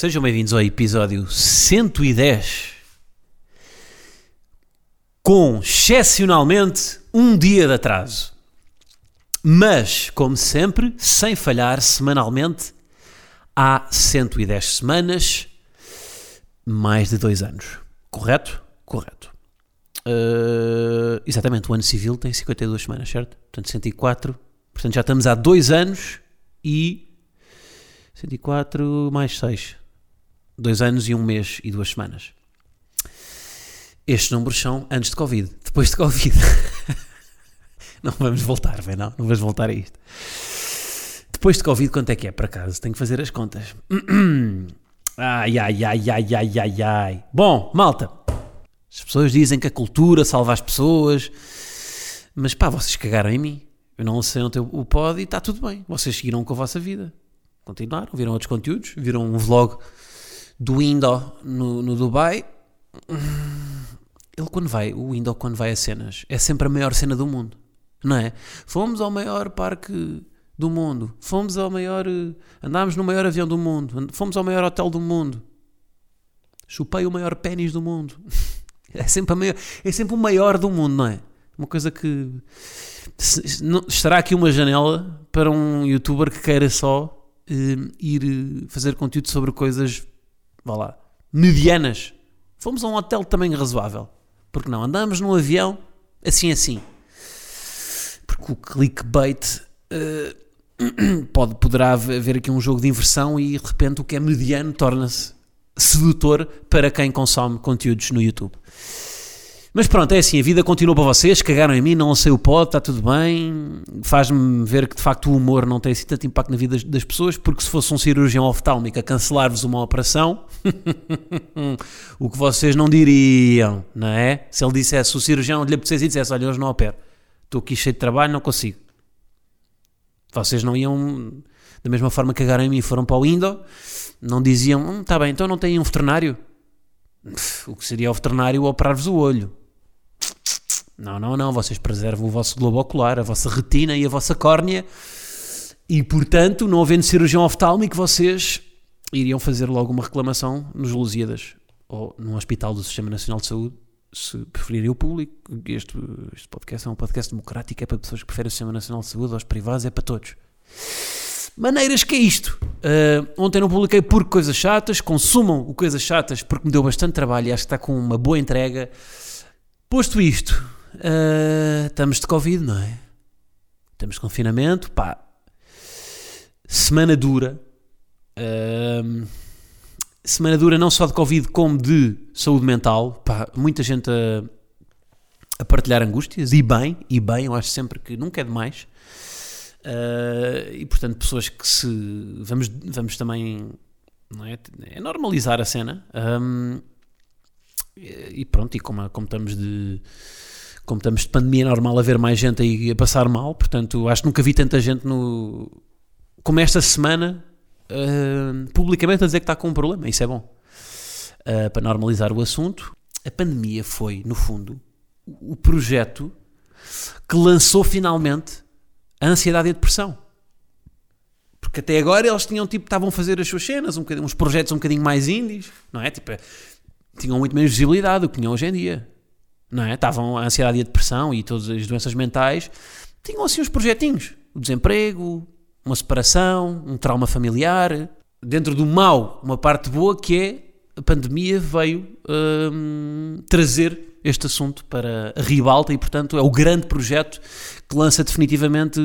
Sejam bem-vindos ao episódio 110, com excepcionalmente um dia de atraso. Mas, como sempre, sem falhar, semanalmente, há 110 semanas, mais de dois anos. Correto? Correto. Uh, exatamente, o ano civil tem 52 semanas, certo? Portanto, 104 Portanto, já estamos há dois anos e 104 mais 6. Dois anos e um mês e duas semanas. Estes números são antes de Covid. Depois de Covid. não vamos voltar, bem, não. Não vamos voltar a isto. Depois de Covid, quanto é que é, por acaso? Tenho que fazer as contas. Ai, ai, ai, ai, ai, ai, ai. Bom, malta. As pessoas dizem que a cultura salva as pessoas. Mas pá, vocês cagaram em mim. Eu não lancei ontem o pod e está tudo bem. Vocês seguiram com a vossa vida. Continuaram, viram outros conteúdos, viram um vlog do Indo no, no Dubai. Ele quando vai, o Indo quando vai a cenas, é sempre a maior cena do mundo. Não é? Fomos ao maior parque do mundo. Fomos ao maior. Andámos no maior avião do mundo. Fomos ao maior hotel do mundo. Chupei o maior pênis do mundo. É sempre, a maior, é sempre o maior do mundo, não é? Uma coisa que. Estará aqui uma janela para um youtuber que queira só uh, ir eh, fazer conteúdo sobre coisas, vá lá, medianas. Fomos a um hotel também razoável. Porque não? Andamos num avião assim assim. Porque o clickbait uh, pode, poderá haver aqui um jogo de inversão e de repente o que é mediano torna-se sedutor para quem consome conteúdos no YouTube. Mas pronto, é assim, a vida continua para vocês, cagaram em mim, não sei o pó, está tudo bem. Faz-me ver que de facto o humor não tem assim tanto impacto na vida das, pessoas, porque se fosse um cirurgião oftálmico a cancelar-vos uma operação, o que vocês não diriam, não é? Se ele dissesse, o cirurgião lhe apetecesse e dissesse, olha, hoje não opero, estou aqui cheio de trabalho, não consigo. Vocês não iam, da mesma forma que cagaram em mim, foram para o Indo, não diziam, está hum, bem, então não tem um veterinário? O que seria o veterinário operar-vos o olho? Não, não, não. Vocês preservam o vosso globo ocular, a vossa retina e a vossa córnea. E, portanto, não havendo cirurgião oftálmico, vocês iriam fazer logo uma reclamação nos Lusíadas ou num hospital do Sistema Nacional de Saúde, se preferirem o público. Este, este podcast é um podcast democrático, é para pessoas que preferem o Sistema Nacional de Saúde, aos privados, é para todos. Maneiras que é isto. Uh, ontem não publiquei por coisas chatas, consumam o coisas chatas porque me deu bastante trabalho e acho que está com uma boa entrega. Posto isto, uh, estamos de Covid, não é? Estamos de confinamento, pá. Semana dura. Uh, semana dura não só de Covid como de saúde mental. Pá, muita gente a, a partilhar angústias, e bem, e bem, eu acho sempre que nunca é demais. Uh, e portanto, pessoas que se. Vamos, vamos também. Não é? é normalizar a cena. Um, e pronto, e como, como estamos de como estamos de pandemia, é normal haver mais gente aí a passar mal, portanto, acho que nunca vi tanta gente no como esta semana uh, publicamente a dizer que está com um problema, isso é bom. Uh, para normalizar o assunto, a pandemia foi, no fundo, o projeto que lançou finalmente a ansiedade e a depressão. Porque até agora eles tinham, tipo, estavam a fazer as suas cenas, um uns projetos um bocadinho mais indies, não é? Tipo, tinham muito menos visibilidade do que tinham hoje em dia. Não é? Estavam a ansiedade e a depressão e todas as doenças mentais. Tinham assim uns projetinhos. O desemprego, uma separação, um trauma familiar. Dentro do mal, uma parte boa que é a pandemia veio hum, trazer este assunto para a ribalta e, portanto, é o grande projeto que lança definitivamente.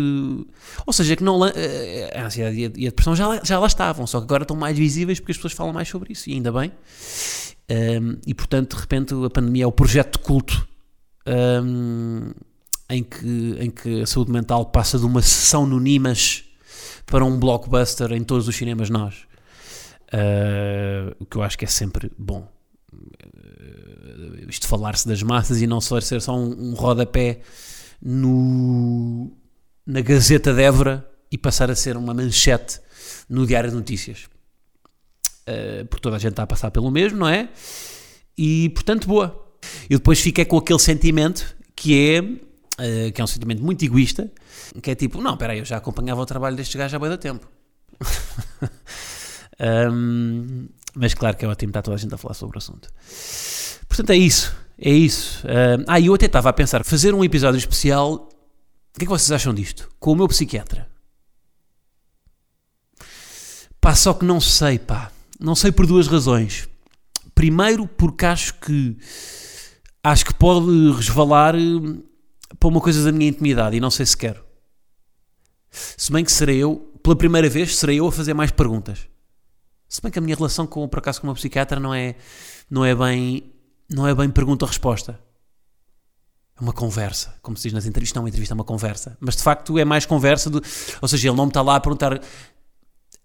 Ou seja, que não. Eh, a ansiedade e a depressão já, já lá estavam, só que agora estão mais visíveis porque as pessoas falam mais sobre isso, e ainda bem. Um, e portanto, de repente, a pandemia é o projeto de culto um, em, que, em que a saúde mental passa de uma sessão no Nimas para um blockbuster em todos os cinemas nós. Uh, o que eu acho que é sempre bom. Uh, isto falar-se das massas e não só ser só um, um rodapé no, na Gazeta de Évora e passar a ser uma manchete no Diário de Notícias. Uh, porque toda a gente está a passar pelo mesmo, não é? E portanto, boa. Eu depois fiquei com aquele sentimento que é, uh, que é um sentimento muito egoísta, que é tipo, não, espera aí, eu já acompanhava o trabalho deste gajo há bem da tempo. um, mas claro que é ótimo, está toda a gente a falar sobre o assunto. Portanto, é isso. É isso. Uh, ah, e eu até estava a pensar fazer um episódio especial. O que é que vocês acham disto? Com o meu psiquiatra. Pá, só que não sei, pá. Não sei por duas razões. Primeiro, porque acho que acho que pode resvalar eh, para uma coisa da minha intimidade e não sei se quero. Se bem que serei eu, pela primeira vez, serei eu a fazer mais perguntas. Se bem que a minha relação com, por acaso, com uma psiquiatra não é, não é bem, não é bem pergunta-resposta. É uma conversa, como se diz nas entrevistas. Não é uma entrevista, é uma conversa. Mas de facto é mais conversa do. Ou seja, ele não me está lá a perguntar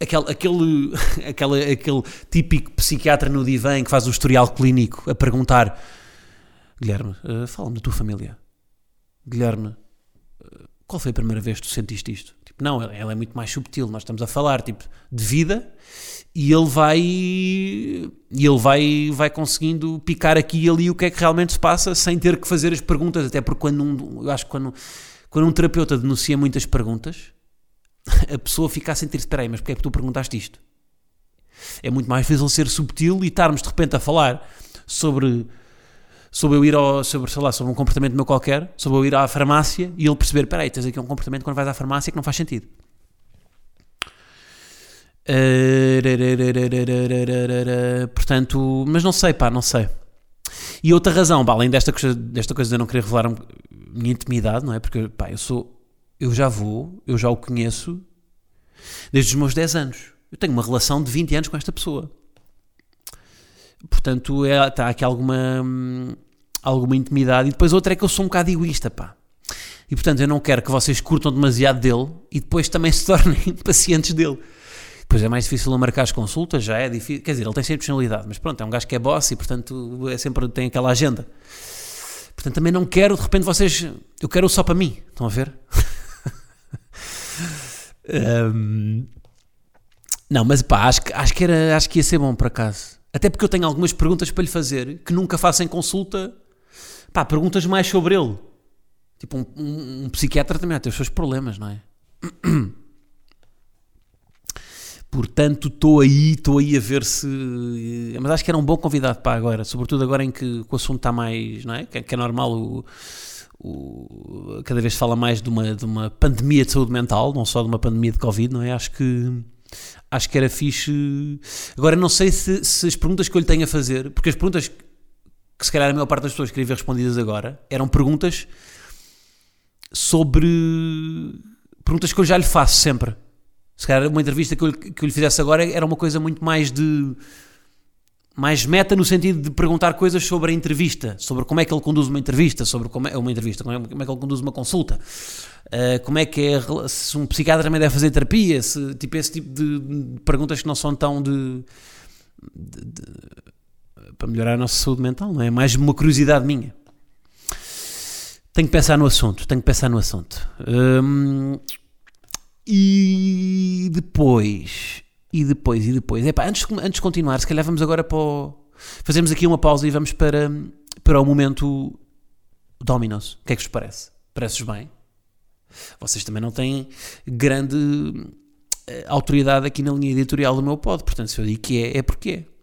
aquele, aquele, aquele, aquele típico psiquiatra no divã que faz o historial clínico a perguntar: Guilherme, uh, fala-me da tua família. Guilherme, uh, qual foi a primeira vez que tu sentiste isto? Tipo, não, ela é muito mais subtil. Nós estamos a falar tipo, de vida e ele vai e ele vai, vai conseguindo picar aqui e ali o que é que realmente se passa sem ter que fazer as perguntas. Até porque quando um, eu acho que quando, quando um terapeuta denuncia muitas perguntas a pessoa fica a sentir-se, espera aí, mas porque é que tu perguntaste isto? É muito mais fácil ser subtil e estarmos de repente a falar sobre sobre eu ir ao, sobre, sei lá, sobre um comportamento meu qualquer, sobre eu ir à farmácia e ele perceber, espera aí, tens aqui um comportamento quando vais à farmácia que não faz sentido. Portanto, mas não sei, pá, não sei. E outra razão, pá, além desta coisa, desta coisa de eu não querer revelar minha intimidade, não é? Porque, pá, eu sou eu já vou, eu já o conheço desde os meus 10 anos. Eu tenho uma relação de 20 anos com esta pessoa. Portanto, é, está aqui alguma, alguma intimidade. E depois outra é que eu sou um bocado egoísta, pá. E portanto, eu não quero que vocês curtam demasiado dele e depois também se tornem pacientes dele. Depois é mais difícil a marcar as consultas, já é difícil. Quer dizer, ele tem sempre personalidade, mas pronto, é um gajo que é boss e portanto é sempre tem aquela agenda. Portanto, também não quero, de repente, vocês. Eu quero só para mim. Estão a ver? Um, não, mas pá, acho que, acho, que era, acho que ia ser bom por acaso. Até porque eu tenho algumas perguntas para lhe fazer que nunca faço em consulta. Pá, perguntas mais sobre ele. Tipo, um, um, um psiquiatra também tem os seus problemas, não é? Portanto, estou aí, estou aí a ver se. Mas acho que era um bom convidado para agora, sobretudo agora em que o assunto está mais. Não é? Que, que é normal o o, cada vez se fala mais de uma, de uma pandemia de saúde mental, não só de uma pandemia de Covid, não é? Acho que acho que era fixe. Agora não sei se, se as perguntas que eu lhe tenho a fazer, porque as perguntas que se calhar a maior parte das pessoas queria ver respondidas agora eram perguntas sobre perguntas que eu já lhe faço sempre. Se calhar uma entrevista que eu, que eu lhe fizesse agora era uma coisa muito mais de mais meta no sentido de perguntar coisas sobre a entrevista, sobre como é que ele conduz uma entrevista, sobre como é uma entrevista, como é, é que ele conduz uma consulta, uh, como é que é, se um psiquiatra também deve fazer terapia, se, tipo esse tipo de, de perguntas que não são tão de, de, de, para melhorar a nossa saúde mental, não é? Mais uma curiosidade minha. Tenho que pensar no assunto, tenho que pensar no assunto. Um, e depois e depois, e depois. Epá, antes, antes de continuar, se calhar vamos agora para o... Fazemos aqui uma pausa e vamos para, para o momento Dominos. O que é que vos parece? Parece-vos bem? Vocês também não têm grande uh, autoridade aqui na linha editorial do meu pod, portanto, se eu digo que é, é porque é.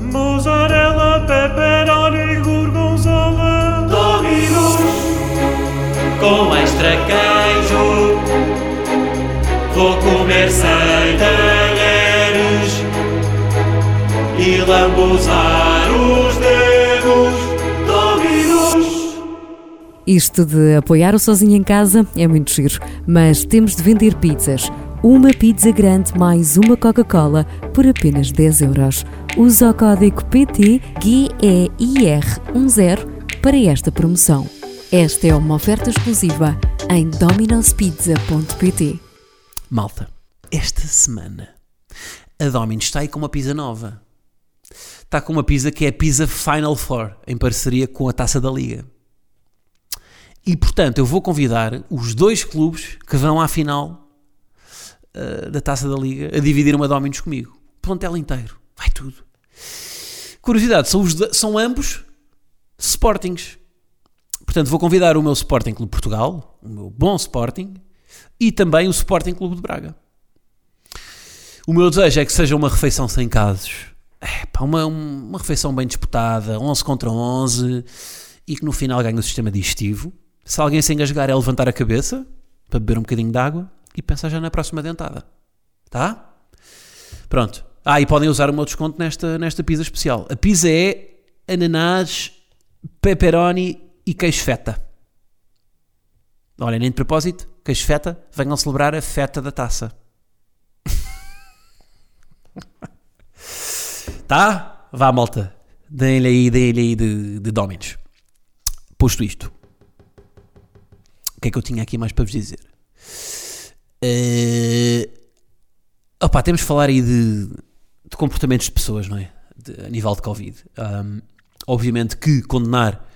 Mozzarella, pepperoni, gorgonzola Dominos Com extra queijo Vou comer sem talheres e lambuzar os dedos dominos. Isto de apoiar o sozinho em casa é muito giro, mas temos de vender pizzas. Uma pizza grande mais uma Coca-Cola por apenas 10 euros. Usa o código PT GEIR10 para esta promoção. Esta é uma oferta exclusiva em dominospizza.pt. Malta, esta semana a Domino's está aí com uma pizza nova. Está com uma pizza que é a Pizza Final Four, em parceria com a Taça da Liga. E portanto, eu vou convidar os dois clubes que vão à final uh, da Taça da Liga a dividir uma Domino's comigo. Plantel inteiro. Vai tudo. Curiosidade, são, os, são ambos Sportings. Portanto, vou convidar o meu Sporting Clube Portugal, o meu bom Sporting, e também o Sporting Clube de Braga. O meu desejo é que seja uma refeição sem casos. É, pá, uma, uma refeição bem disputada, 11 contra 11, e que no final ganhe o sistema digestivo. Se alguém se engasgar é levantar a cabeça para beber um bocadinho de água e pensar já na próxima dentada. Tá? Pronto. Ah, e podem usar o meu desconto nesta, nesta pizza especial. A pizza é ananás, pepperoni e queijo feta. Olha, nem de propósito, queijo feta, venham celebrar a feta da taça. tá? Vá, malta. Deem-lhe aí, deem-lhe aí de, de Dominos. Posto isto. O que é que eu tinha aqui mais para vos dizer? Uh, opa, temos de falar aí de, de comportamentos de pessoas, não é? De, a nível de Covid. Um, obviamente que condenar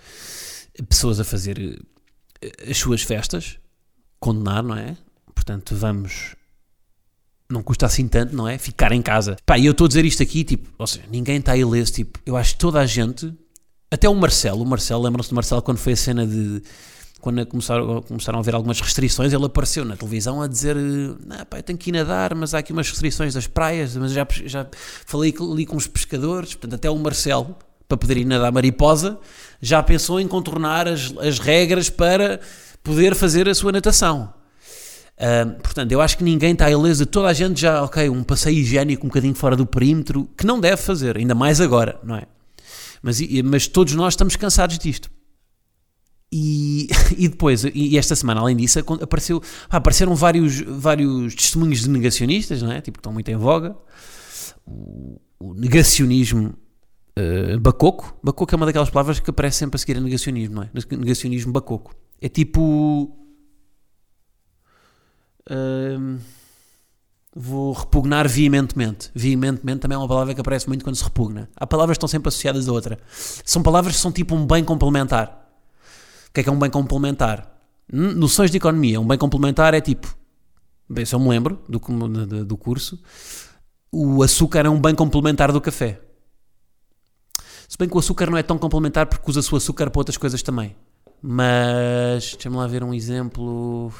pessoas a fazer eh, as suas festas, condenar, não é? Portanto, vamos. Não custa assim tanto, não é? Ficar em casa. Pá, e eu estou a dizer isto aqui, tipo, ou seja, ninguém está ileso, tipo, eu acho que toda a gente, até o Marcelo, o Marcelo, lembram-se do Marcelo quando foi a cena de. Quando começaram, começaram a haver algumas restrições, ele apareceu na televisão a dizer: Não, pá, eu tenho que ir nadar, mas há aqui umas restrições das praias. Mas já, já falei ali com os pescadores, portanto, até o Marcelo, para poder ir nadar mariposa, já pensou em contornar as, as regras para poder fazer a sua natação. Uh, portanto, eu acho que ninguém está ileso, toda a gente já, ok, um passeio higiênico um bocadinho fora do perímetro, que não deve fazer, ainda mais agora, não é? Mas, mas todos nós estamos cansados disto. E, e depois, e esta semana, além disso, apareceu, apareceram vários, vários testemunhos de negacionistas, não é? Tipo, estão muito em voga. O, o negacionismo uh, bacoco. Bacoco é uma daquelas palavras que aparece sempre a seguir a negacionismo, não é? Negacionismo bacoco. É tipo. Uh, vou repugnar veementemente. Veementemente também é uma palavra que aparece muito quando se repugna. Há palavras que estão sempre associadas a outra. São palavras que são tipo um bem complementar. O que é que é um bem complementar? Noções de economia. Um bem complementar é tipo. Bem, se eu me lembro do, do, do curso, o açúcar é um bem complementar do café. Se bem que o açúcar não é tão complementar porque usa-se o açúcar para outras coisas também. Mas, deixa-me lá ver um exemplo.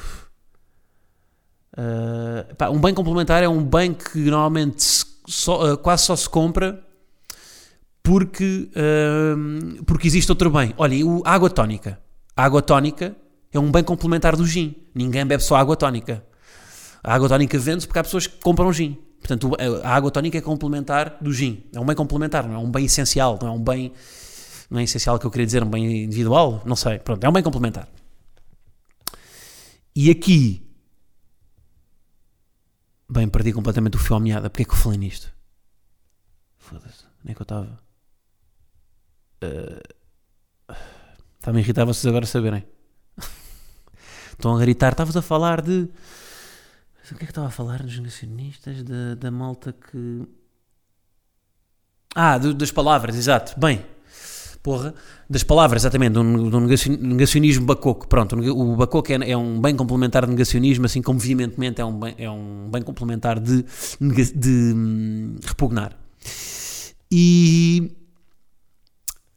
Uh, pá, um bem complementar é um bem que normalmente só, uh, quase só se compra porque, uh, porque existe outro bem. Olha, a água tónica. A água tónica é um bem complementar do gin. Ninguém bebe só água tónica. A água tónica vende-se porque há pessoas que compram gin. Portanto, a água tónica é complementar do gin. É um bem complementar, não é um bem essencial, não é um bem. Não é essencial que eu queria dizer, um bem individual, não sei. Pronto, é um bem complementar. E aqui. Bem, perdi completamente o fio à meada. Porquê é que eu falei nisto? Foda-se, nem é que eu estava. Uh... Está-me a irritar vocês agora saberem. Estão a gritar, estavas a falar de o que é que estava a falar dos negacionistas? Da, da malta que. Ah, do, das palavras, exato. Bem, porra, das palavras, exatamente, do, negacionismo bacoco. Pronto, o bacoco é, é, um bem complementar de negacionismo, assim como veementemente é um bem, é um bem complementar de, de, hum, repugnar. E.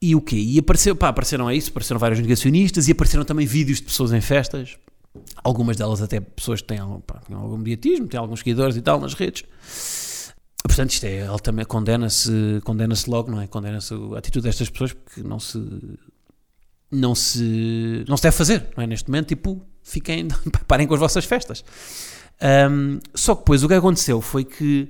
E o quê? E apareceu, pá, apareceram a isso, apareceram vários negacionistas e apareceram também vídeos de pessoas em festas Algumas delas até pessoas que têm, pá, têm algum mediatismo, têm alguns seguidores e tal nas redes. Portanto, isto é altamente, condena-se condena logo, não é? Condena-se a atitude destas pessoas porque não se não se não se deve fazer, não é? Neste momento, tipo, fiquem, parem com as vossas festas. Um, só que depois o que aconteceu foi que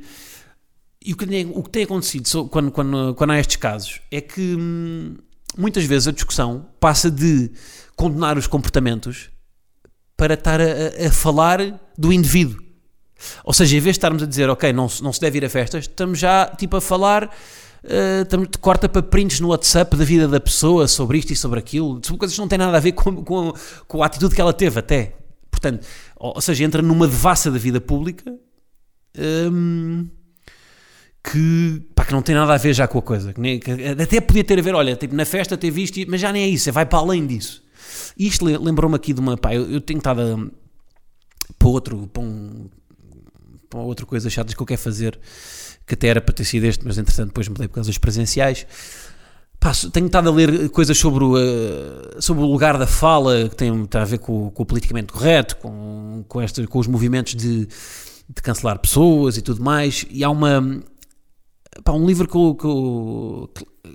e o que tem, o que tem acontecido quando, quando, quando há estes casos é que hum, muitas vezes a discussão passa de condenar os comportamentos para estar a, a, falar do indivíduo. Ou seja, em vez de estarmos a dizer, ok, não, não se deve ir a festas, estamos já tipo a falar, uh, estamos, corta para prints no WhatsApp da vida da pessoa sobre isto e sobre aquilo. São coisas que não têm nada a ver com, com, com a atitude que ela teve até. Portanto, ou, ou seja, entra numa devassa da vida pública hum, que, pá, que não tem nada a ver já com a coisa. Que nem- que até podia ter a ver, olha, tipo, na festa ter visto, mas já nem é isso, é vai para além disso. Isto le- lembrou-me aqui de uma. Pá, eu, eu tenho estado a, para outro. Para, um, outra coisa chata que eu quero fazer, que até era para ter sido este, mas entretanto depois mudei por causa dos presenciais. Pá, tenho estado a ler coisas sobre o, eh, sobre o lugar da fala, que tem, tem a ver com, com o politicamente correto, com, com, este, com os movimentos de, de cancelar pessoas e tudo mais. E há uma. Pá, um livro que eu, que, eu,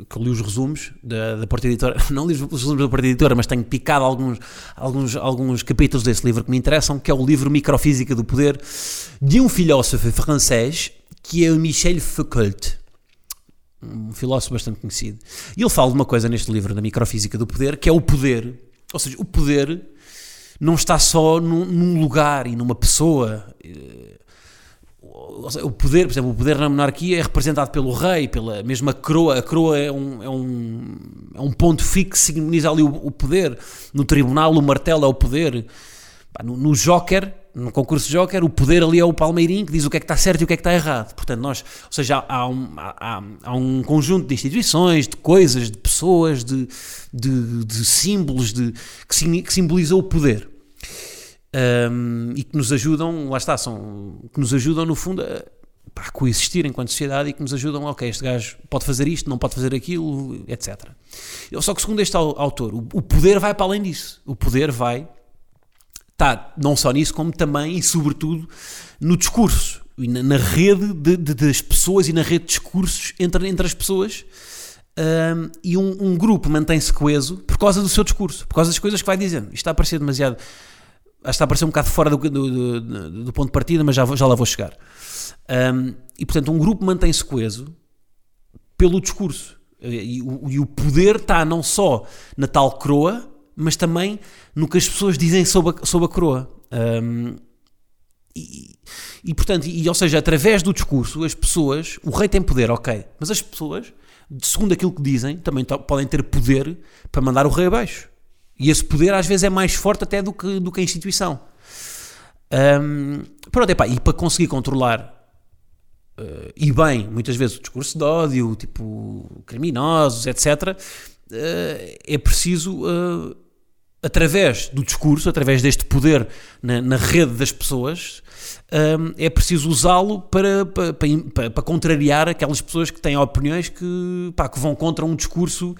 que eu li os resumos da, da Porta Editora, não li os resumos da Porta Editora, mas tenho picado alguns, alguns, alguns capítulos desse livro que me interessam, que é o livro Microfísica do Poder, de um filósofo francês, que é o Michel Foucault um filósofo bastante conhecido. E ele fala de uma coisa neste livro, da microfísica do poder, que é o poder. Ou seja, o poder não está só num, num lugar e numa pessoa. O poder, por exemplo, o poder na monarquia é representado pelo rei, pela mesma coroa. A coroa é um, é um, é um ponto fixo que simboliza ali o, o poder. No tribunal, o martelo é o poder. No, no Joker, no concurso Joker, o poder ali é o Palmeirinho que diz o que é que está certo e o que é que está errado. Portanto, nós, ou seja, há, um, há- há- um conjunto de instituições, de coisas, de pessoas, de, de, de símbolos de, que, que simbolizam o poder. Um, e que nos ajudam, lá está, são, que nos ajudam no fundo a, pá, a coexistir enquanto sociedade e que nos ajudam, ok, este gajo pode fazer isto, não pode fazer aquilo, etc. Só que segundo este au- autor, o, poder vai para além disso. O poder vai está não só nisso, como também e sobretudo no discurso e na, na rede de- de- das pessoas e na rede de discursos entre, entre as pessoas. Ahm, e um, um grupo mantém-se coeso por causa do seu discurso, por causa das coisas que vai dizendo. Isto está a parecer demasiado. Acho que está a parecer um bocado fora do, do, do- do ponto de partida, mas já, já lá vou chegar. Ahm, e portanto, um grupo mantém-se coeso pelo discurso. E, o- e o poder está não só na tal coroa, mas também no que as pessoas dizem sobre a, sobre a coroa. Um, e, e, portanto, e, ou seja, através do discurso, as pessoas, o rei tem poder, ok, mas as pessoas, segundo aquilo que dizem, também podem ter poder para mandar o rei abaixo. E esse poder às vezes é mais forte até do que, do que a instituição. Um, pronto, epá, e para conseguir controlar eh, e bem, muitas vezes o discurso de ódio, tipo criminosos, etc., eh, é preciso, eh, através do discurso, através deste poder na, na rede das pessoas, eh, é preciso usá-lo para, para, para, para contrariar aquelas pessoas que têm opiniões que, pá, que vão contra um discurso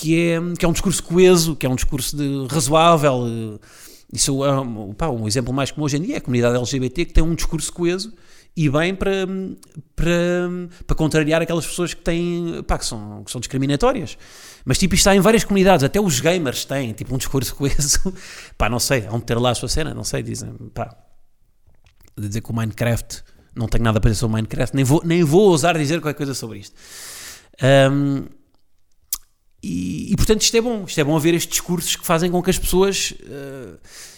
que é, que é um discurso coeso, que é um discurso de, razoável. eh, Isso é um, pá, um exemplo mais comum hoje em dia é a comunidade LGBT que tem um discurso coeso e bem para, para, para contrariar aquelas pessoas que têm, pá, que são, que são discriminatórias. Mas tipo, isto está em várias comunidades, até os gamers têm tipo um discurso coeso, pá, não sei, de ter lá a sua cena, não sei, dizem, pá, de dizer que o Minecraft, não tenho nada para dizer sobre o Minecraft, nem vou, nem vou ousar dizer qualquer coisa sobre isto. Ahm, e, e, portanto isto é bom, isto é bom haver estes discursos que fazem com que as pessoas eh,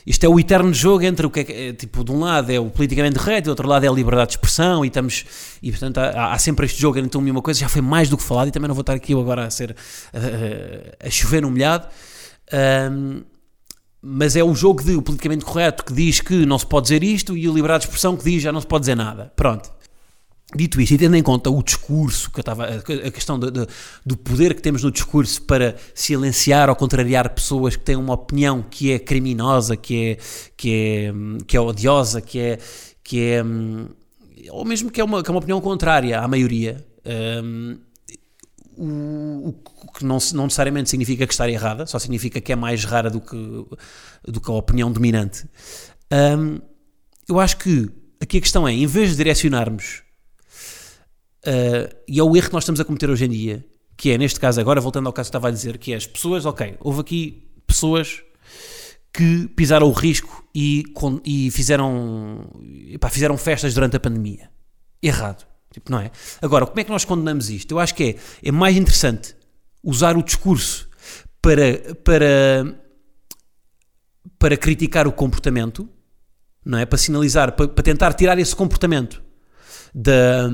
isto é o eterno jogo entre o que é, é, tipo, de um lado é o politicamente correto, do outro lado é a liberdade de expressão e estamos, e portanto há, há sempre este jogo entre uma e uma coisa, já foi mais do que falado e também não vou estar aqui agora a ser eh, a chover no molhado. Ahm, mas é o jogo de o politicamente correto que diz que não se pode dizer isto e a liberdade de expressão que diz já não se pode dizer nada, pronto Dito isto, e tendo em conta o discurso, que eu estava, a questão do, do, do poder que temos no discurso para silenciar ou contrariar pessoas que têm uma opinião que é criminosa, que é, que é, que é odiosa, que é, que é ou mesmo que é uma, que é uma opinião contrária à maioria, um, o que não, não necessariamente significa que está errada, só significa que é mais rara do que, do que a opinião dominante. Um, eu acho que aqui a questão é, em vez de direcionarmos Uh, e é o erro que nós estamos a cometer hoje em dia, que é, neste caso agora, voltando ao caso que estava a dizer, que é as pessoas, ok, houve aqui pessoas que pisaram o risco e, com, e fizeram, epá, fizeram festas durante a pandemia. Errado. Tipo, não é? Agora, como é que nós condenamos isto? Eu acho que é, é mais interessante usar o discurso para, para, para criticar o comportamento, não é? Para sinalizar, para, para tentar tirar esse comportamento da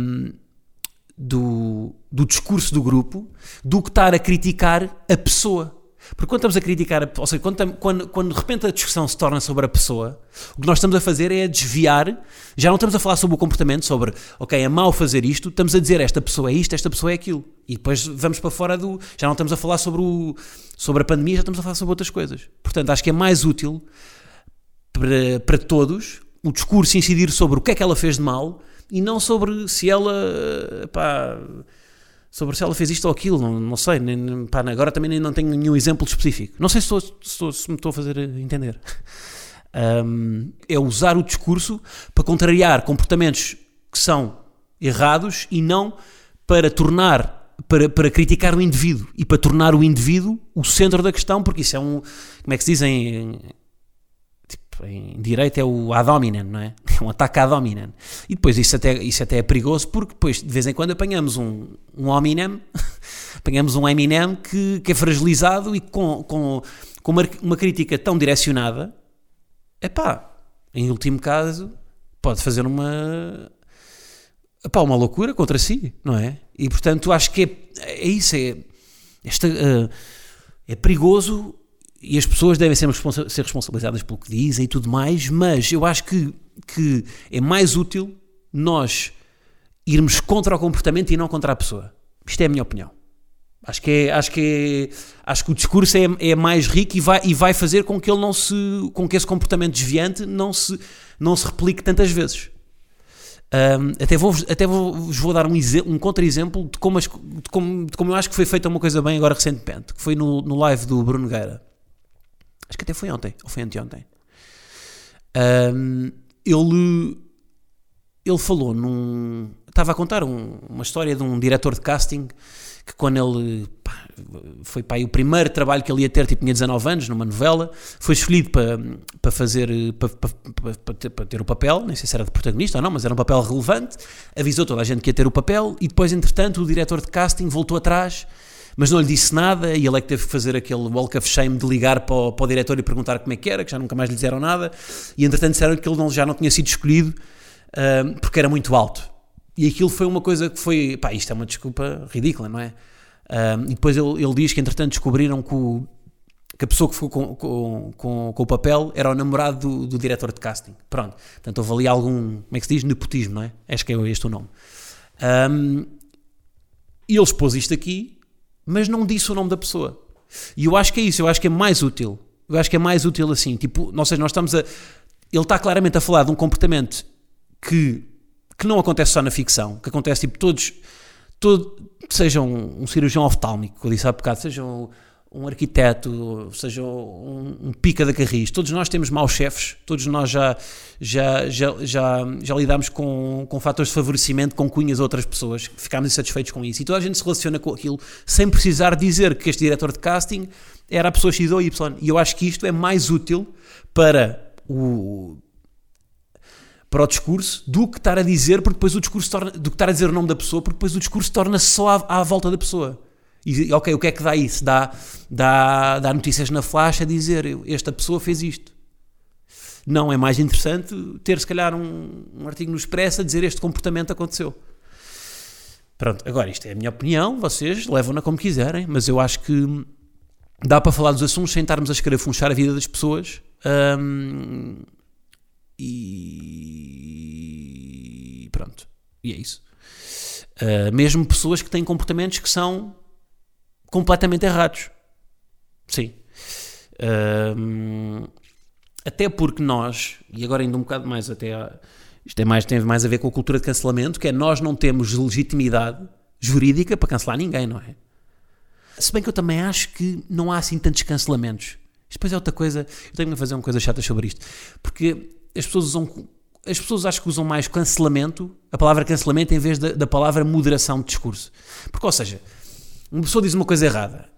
do, do discurso do grupo do que estar a criticar a pessoa. Porque quando estamos a criticar, ou seja, quando, quando, quando de repente a discussão se torna sobre a pessoa, o que nós estamos a fazer é desviar, já não estamos a falar sobre o comportamento, sobre, ok, é mau fazer isto, estamos a dizer esta pessoa é isto, esta pessoa é aquilo. E depois vamos para fora do. Já não estamos a falar sobre, o, sobre a pandemia, já estamos a falar sobre outras coisas. Portanto, acho que é mais útil para, para todos o discurso incidir sobre o que é que ela fez de mal e não sobre se ela. Pá, sobre se ela fez isto ou aquilo, não, não sei, nem, pá, agora também não tenho nenhum exemplo específico. Não sei se, estou, se, estou, se me estou a fazer entender. Um, é usar o discurso para contrariar comportamentos que são errados e não para tornar, para, para criticar o indivíduo e para tornar o indivíduo o centro da questão, porque isso é um, como é que se diz em, em direito é o ad hominem, não é? Um ataque ad hominem. E depois isso até, isso até é perigoso porque depois de vez em quando apanhamos um, um hominem, apanhamos um Eminem que, que é fragilizado e com, com, com uma, uma crítica tão direcionada, epá, em último caso, pode fazer uma epá, uma loucura contra si, não é? E portanto acho que é, é isso, é, esta, uh, é perigoso e as pessoas devem ser, responsa ser responsabilizadas pelo que dizem e tudo mais, mas eu acho que, que é mais útil nós irmos contra o comportamento e não contra a pessoa. Isto é a minha opinião. Acho que, é, acho que, é, acho que o discurso é, é mais rico e vai, e vai fazer com que ele não se, com que esse comportamento desviante não se, não se replique tantas vezes. Um, até vou, até vou, vos vou dar um, um contra-exemplo de como, de, como, de como eu acho que foi feita uma coisa bem agora recentemente, que foi no, no live do Bruno Gueira. Acho que até foi ontem, ou foi anteontem. Um, ele, ele falou num. Estava a contar um, uma história de um diretor de casting que, quando ele. Pá, foi aí o primeiro trabalho que ele ia ter, tipo, tinha 19 anos, numa novela, foi escolhido para, para fazer. Para, para, para, ter, para ter o papel, nem sei se era de protagonista ou não, mas era um papel relevante. Avisou toda a gente que ia ter o papel e depois, entretanto, o diretor de casting voltou atrás mas não lhe disse nada e ele é que teve que fazer aquele walk of shame de ligar para o, para o diretor e perguntar como é que era, que já nunca mais lhe disseram nada, e entretanto disseram que ele não, já não tinha sido escolhido uh, porque era muito alto. E aquilo foi uma coisa que foi, pá, isto é uma desculpa ridícula, não é? Uh, e depois ele, ele diz que entretanto descobriram que, o, que a pessoa que ficou com, com, com, com, o papel era o namorado do, do diretor de casting. Pronto, portanto houve ali algum, como é que se diz? Nepotismo, não é? Acho que é este o nome. Um, e ele expôs isto aqui mas não disse o nome da pessoa. E eu acho que é isso, eu acho que é mais útil. Eu acho que é mais útil assim. Tipo, ou seja, nós estamos a. Ele está claramente a falar de um comportamento que, que não acontece só na ficção, que acontece tipo todos. Todo, seja um, um cirurgião oftálmico, que eu disse há bocado, seja um, um arquiteto, seja um, um, pica da carris, todos nós temos maus chefes, todos nós já, já, já, já, já lidamos com, com fatores de favorecimento, com cunhas a outras pessoas, ficámos insatisfeitos com isso. E toda a gente se relaciona com aquilo sem precisar dizer que este diretor de casting era a pessoa X ou Y. E eu acho que isto é mais útil para o para o discurso do que estar a dizer, porque depois o discurso torna, do que estar a dizer o nome da pessoa, porque depois o discurso torna-se só à, à volta da pessoa. E, ok, o que é que dá isso? Dá, dá, dá notícias na flash a dizer esta pessoa fez isto. Não, é mais interessante ter se calhar um, um artigo no Expresso a dizer este comportamento aconteceu. Pronto, agora isto é a minha opinião, vocês levam-na como quiserem, mas eu acho que dá para falar dos assuntos sem estarmos a escarafunchar a vida das pessoas. Um, e pronto, e é isso. Uh, mesmo pessoas que têm comportamentos que são completamente errados. Sim. Um, até porque nós, e agora ainda um bocado mais até, isto é mais, tem mais a ver com a cultura de cancelamento, que é nós não temos legitimidade jurídica para cancelar ninguém, não é? Se bem que eu também acho que não há assim tantos cancelamentos. Isto depois é outra coisa, eu tenho que fazer uma coisa chata sobre isto, porque as pessoas usam, as pessoas acho que usam mais cancelamento, a palavra cancelamento, em vez da, da palavra moderação de discurso. Porque, ou seja, uma pessoa diz uma coisa errada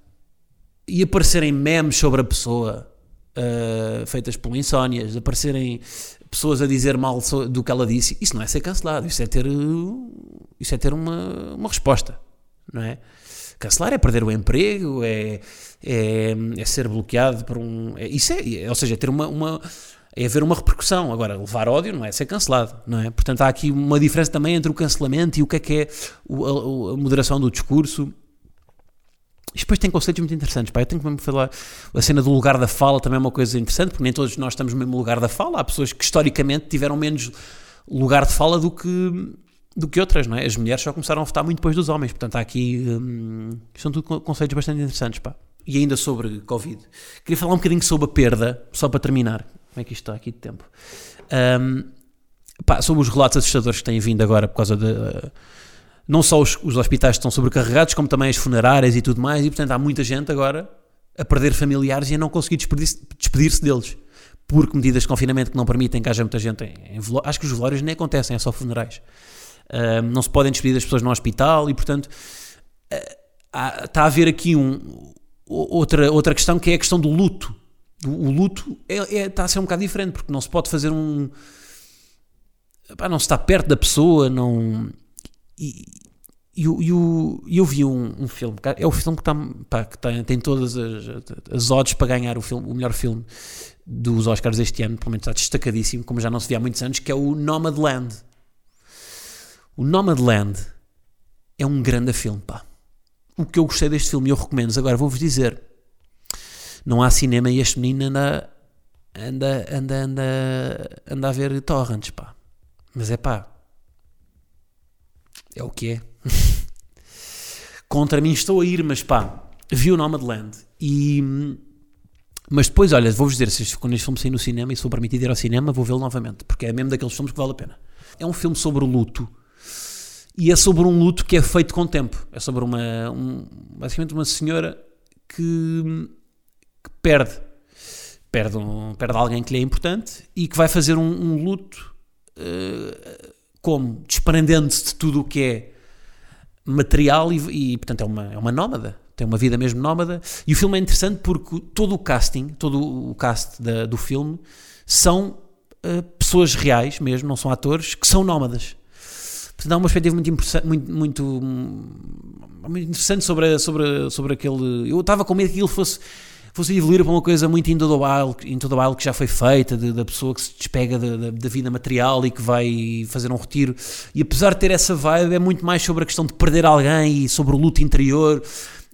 e aparecerem memes sobre a pessoa uh, feitas por insónias, aparecerem pessoas a dizer mal do que ela disse, isso não é ser cancelado, isso é ter, isso é ter uma, uma resposta, não é? Cancelar é perder o emprego, é, é, é ser bloqueado por um. É, isso é, ou seja, é ter uma, uma é haver uma repercussão. Agora, levar ódio não é ser cancelado, não é? Portanto, há aqui uma diferença também entre o cancelamento e o que é que é a, a moderação do discurso Isto depois tem conceitos muito interessantes. Pá. Eu tenho que mesmo falar. A cena do lugar da fala também é uma coisa interessante, porque nem todos nós estamos no mesmo lugar da fala. Há pessoas que historicamente tiveram menos lugar de fala do que, do que outras, não é? As mulheres só começaram a votar muito depois dos homens. Portanto, há aqui. Hum, são tudo conceitos bastante interessantes. Pá. E ainda sobre Covid. Queria falar um bocadinho sobre a perda, só para terminar. Como é que isto está aqui de tempo? Um, pá, sobre os relatos assustadores que têm vindo agora por causa de. Uh, não só os, os hospitais estão sobrecarregados, como também as funerárias e tudo mais, e portanto há muita gente agora a perder familiares e a não conseguir despedir-se despedir deles porque medidas de confinamento que não permitem que haja muita gente em, em Acho que os velórios nem acontecem, é só funerais. Uh, não se podem despedir as pessoas no hospital e, portanto, uh, há, está a haver aqui um, outra, outra questão que é a questão do luto. O, o luto é, é, está a ser um bocado diferente, porque não se pode fazer um. Não se está perto da pessoa, não. Eu, eu, eu vi um, um, filme, é o filme que, está, pá, que tem, tem todas as, as odds para ganhar o, filme, o melhor filme dos Oscars este ano, pelo menos está destacadíssimo, como já não se via há muitos anos, que é o Nomadland. O Nomadland é um grande filme, pá. O que eu gostei deste filme e eu recomendo, agora vou-vos dizer, não há cinema e este menino anda, anda, anda, anda, anda a ver torrents, pá. Mas é pá, é o que é. Contra mim estou a ir, mas pá, vi o Nomadland e. Mas depois, olha, vou-vos dizer, se quando este filme sair no cinema e se for permitido ir ao cinema, vou vê-lo novamente, porque é mesmo daqueles filmes que vale a pena. É um filme sobre luto e é sobre um luto que é feito com tempo. É sobre uma, um, basicamente uma senhora que, que perde, perde, um, perde alguém que lhe é importante e que vai fazer um, um luto uh, como? Desprendendo-se de tudo o que é material e, e, portanto, é uma, é uma nómada. Tem uma vida mesmo nómada. E o filme é interessante porque todo o casting, todo o cast da, do filme, são uh, pessoas reais mesmo, não são atores, que são nómadas. Portanto, há uma perspectiva muito, muito, muito, muito interessante sobre, sobre, sobre aquele. Eu estava com medo que aquilo fosse fosse evoluir para uma coisa muito into the wild, into the wild que já foi feita, de, da pessoa que se despega da, da, da, vida material e que vai fazer um retiro. E apesar de ter essa vibe, é muito mais sobre a questão de perder alguém e sobre o luto interior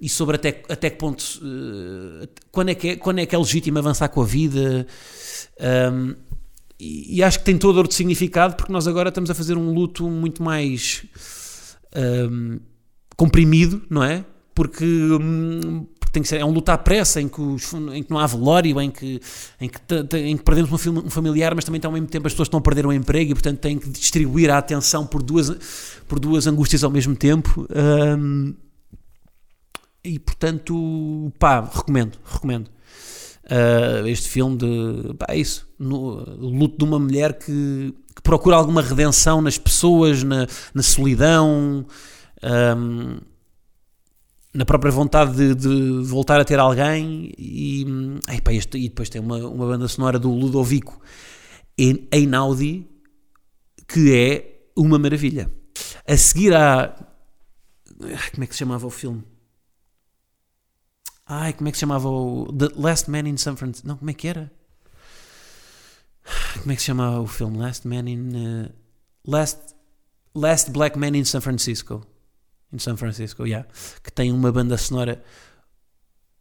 e sobre até, até que ponto. Uh, quando, é que é, quando é que é legítimo avançar com a vida. Um, e, e, acho que tem todo outro significado porque nós agora estamos a fazer um luto muito mais um, comprimido, não é? Porque hum, tem que ser, é um luta à pressa em que, os, em que não há velório, em que, em que, em que perdemos um familiar, mas também ao mesmo tempo as pessoas estão a perder o emprego e portanto têm que distribuir a atenção por duas, por duas angústias ao mesmo tempo. Um, e portanto, pá, recomendo, recomendo. Uh, este filme de, pá, é isso, no, luto de uma mulher que, que procura alguma redenção nas pessoas, na, na solidão. Um, na própria vontade de, de, voltar a ter alguém e, epa, este, e depois tem uma, uma banda sonora do Ludovico Einaudi que é uma maravilha. A seguir a como é que se chamava o filme? Ai, como é que se chamava o The Last Man in San Francisco? Não, como é que era? Como é que se chamava o filme? Last Man in uh, Last Last Black Man in San Francisco em São Francisco, yeah, que tem uma banda sonora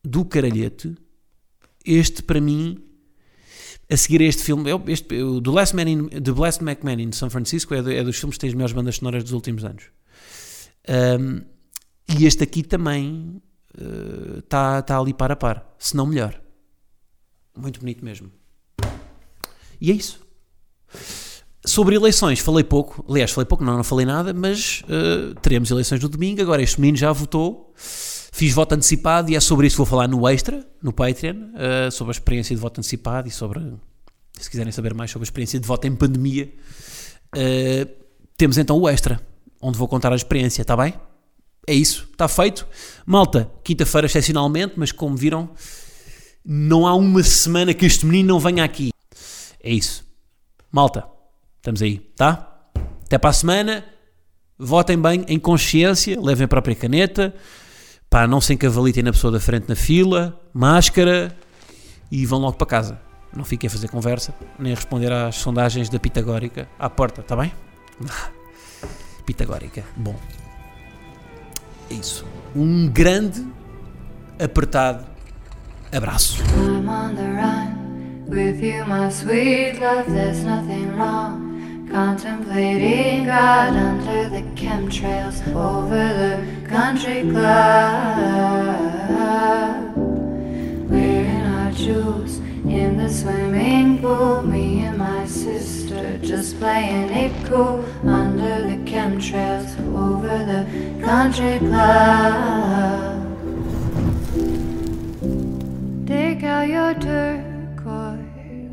do caralhete. Este, para mim, a seguir a este filme, este, o The Last Man in, The Last Man in São Francisco é, é, dos filmes que tem as melhores bandas sonoras dos últimos anos. Um, e este aqui também está uh, tá ali par a par, se não melhor. Muito bonito mesmo. E é isso. Sobre eleições, falei pouco. Aliás, falei pouco, não, não falei nada, mas uh, teremos eleições no domingo. Agora, este menino já votou. Fiz voto antecipado e é sobre isso que vou falar no Extra, no Patreon, uh, sobre a experiência de voto antecipado e sobre, se quiserem saber mais sobre a experiência de voto em pandemia, uh, temos então o Extra, onde vou contar a experiência, está bem? É isso, está feito. Malta, quinta-feira excepcionalmente, mas como viram, não há uma semana que este menino não venha aqui. É isso. Malta, Estamos aí, tá? Até para a semana. Votem bem, em consciência, levem a própria caneta. Pá, não se encavalitem na pessoa da frente na fila, máscara e vão logo para casa. Não fiquem a fazer conversa, nem a responder às sondagens da Pitagórica à porta, está bem? Pitagórica, bom. É isso. Um grande apertado abraço. I'm on the run with you, my sweet love. Contemplating God under the chemtrails over the country club. Wearing our jewels in the swimming pool. Me and my sister just playing it cool under the chemtrails over the country club. Take out your turquoise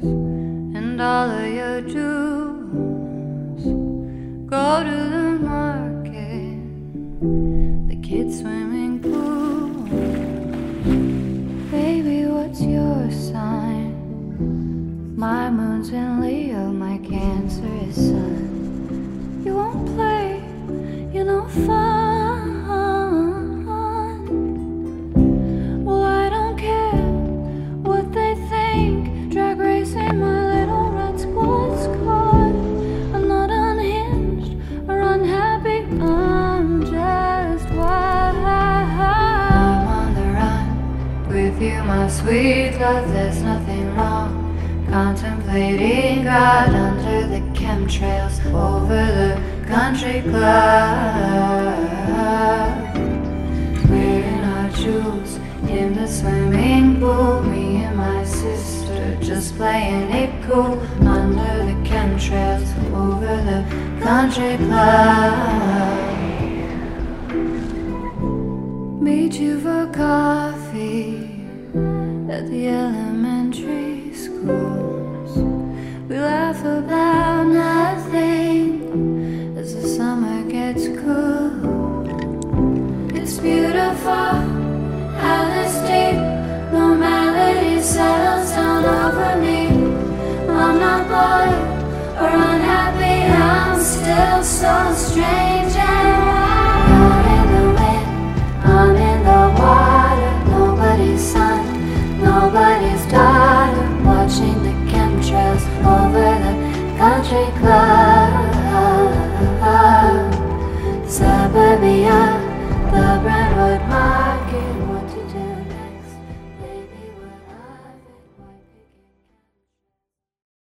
and all of your jewels. Go to the market, the kids' swimming sweet love. There's nothing wrong. Contemplating God under the chemtrails over the country club. Wearing our jewels in the swimming pool. Me and my sister just playing it cool under the chemtrails over the country club. Meet you for coffee at the elementary schools. We laugh about nothing as the summer gets cool. It's beautiful how this deep normality settles down over me. I'm not bored or unhappy, I'm still so strange over the country club. Suburbia.